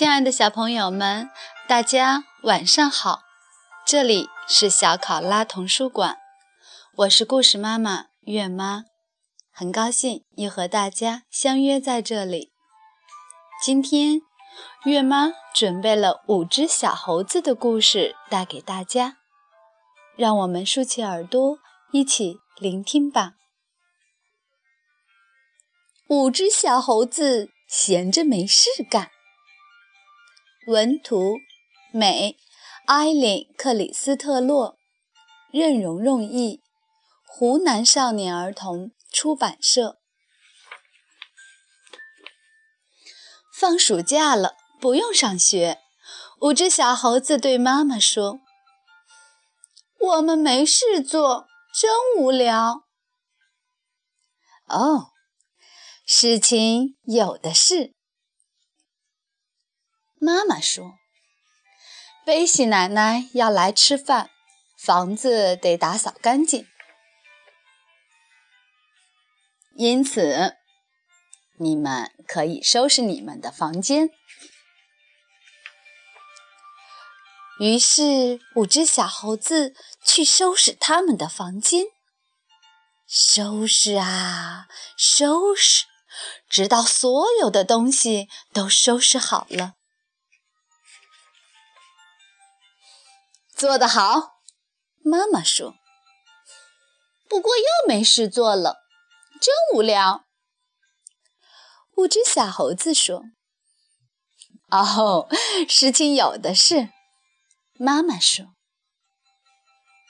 亲爱的小朋友们，大家晚上好！这里是小考拉童书馆，我是故事妈妈月妈，很高兴又和大家相约在这里。今天，月妈准备了五只小猴子的故事带给大家，让我们竖起耳朵一起聆听吧。五只小猴子闲着没事干。文图，美，艾琳·克里斯特洛，任蓉蓉译，湖南少年儿童出版社。放暑假了，不用上学。五只小猴子对妈妈说：“我们没事做，真无聊。”哦，事情有的是。妈妈说：“贝西奶奶要来吃饭，房子得打扫干净，因此你们可以收拾你们的房间。”于是，五只小猴子去收拾他们的房间，收拾啊，收拾，直到所有的东西都收拾好了。做得好，妈妈说。不过又没事做了，真无聊。五只小猴子说：“哦，事情有的是。”妈妈说：“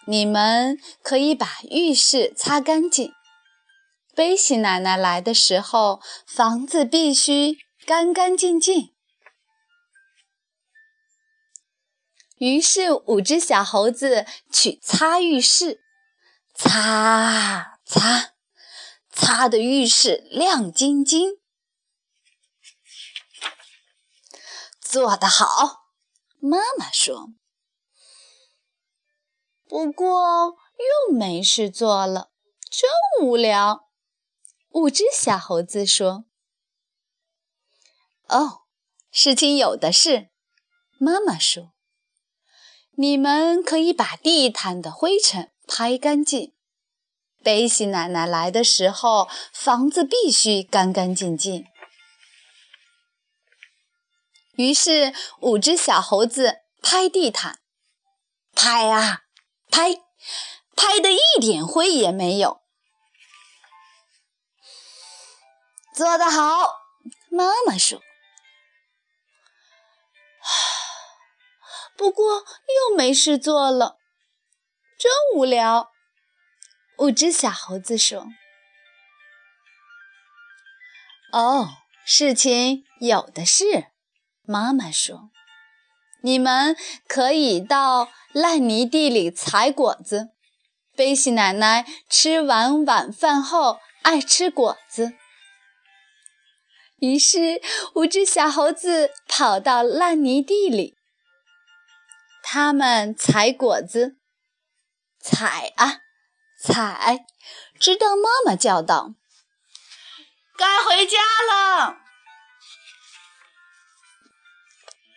你们可以把浴室擦干净。贝西奶奶来的时候，房子必须干干净净。”于是，五只小猴子去擦浴室，擦擦，擦的浴室亮晶晶。做得好，妈妈说。不过又没事做了，真无聊。五只小猴子说：“哦，事情有的是。”妈妈说。你们可以把地毯的灰尘拍干净。贝西奶奶来的时候，房子必须干干净净。于是，五只小猴子拍地毯，拍啊拍，拍的一点灰也没有。做得好，妈妈说。不过又没事做了，真无聊。五只小猴子说：“哦，事情有的是。”妈妈说：“你们可以到烂泥地里采果子。贝西奶奶吃完晚饭后爱吃果子。”于是，五只小猴子跑到烂泥地里。他们采果子，采啊采，直到妈妈叫道：“该回家了。”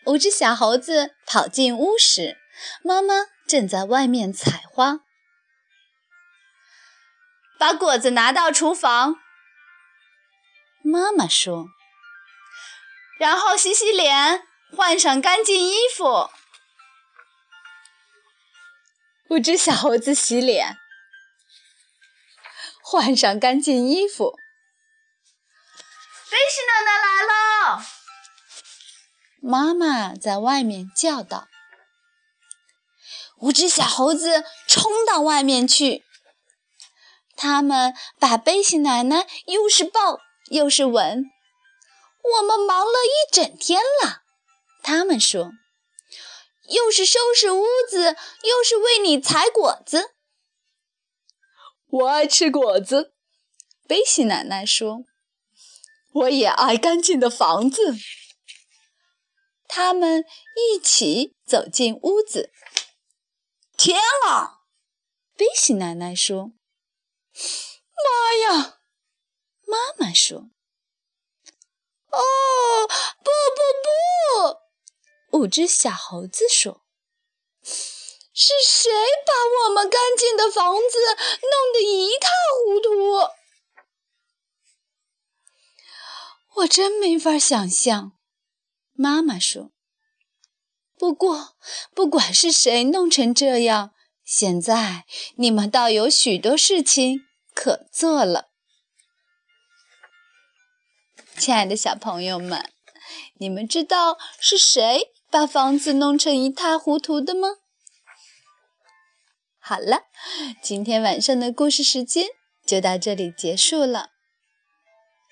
五只小猴子跑进屋时，妈妈正在外面采花。把果子拿到厨房，妈妈说，然后洗洗脸，换上干净衣服。五只小猴子洗脸，换上干净衣服。贝西奶奶来了，妈妈在外面叫道。五只小猴子冲到外面去，他们把贝西奶奶又是抱又是吻。我们忙了一整天了，他们说。又是收拾屋子，又是为你采果子。我爱吃果子，贝西奶奶说。我也爱干净的房子。他们一起走进屋子。天啊！贝西奶奶说。妈呀！妈妈说。哦，不不不！五只小猴子说：“是谁把我们干净的房子弄得一塌糊涂？”我真没法想象，妈妈说。不过，不管是谁弄成这样，现在你们倒有许多事情可做了。亲爱的小朋友们，你们知道是谁把房子弄成一塌糊涂的吗？好了，今天晚上的故事时间就到这里结束了。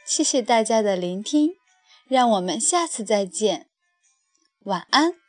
谢谢大家的聆听，让我们下次再见，晚安。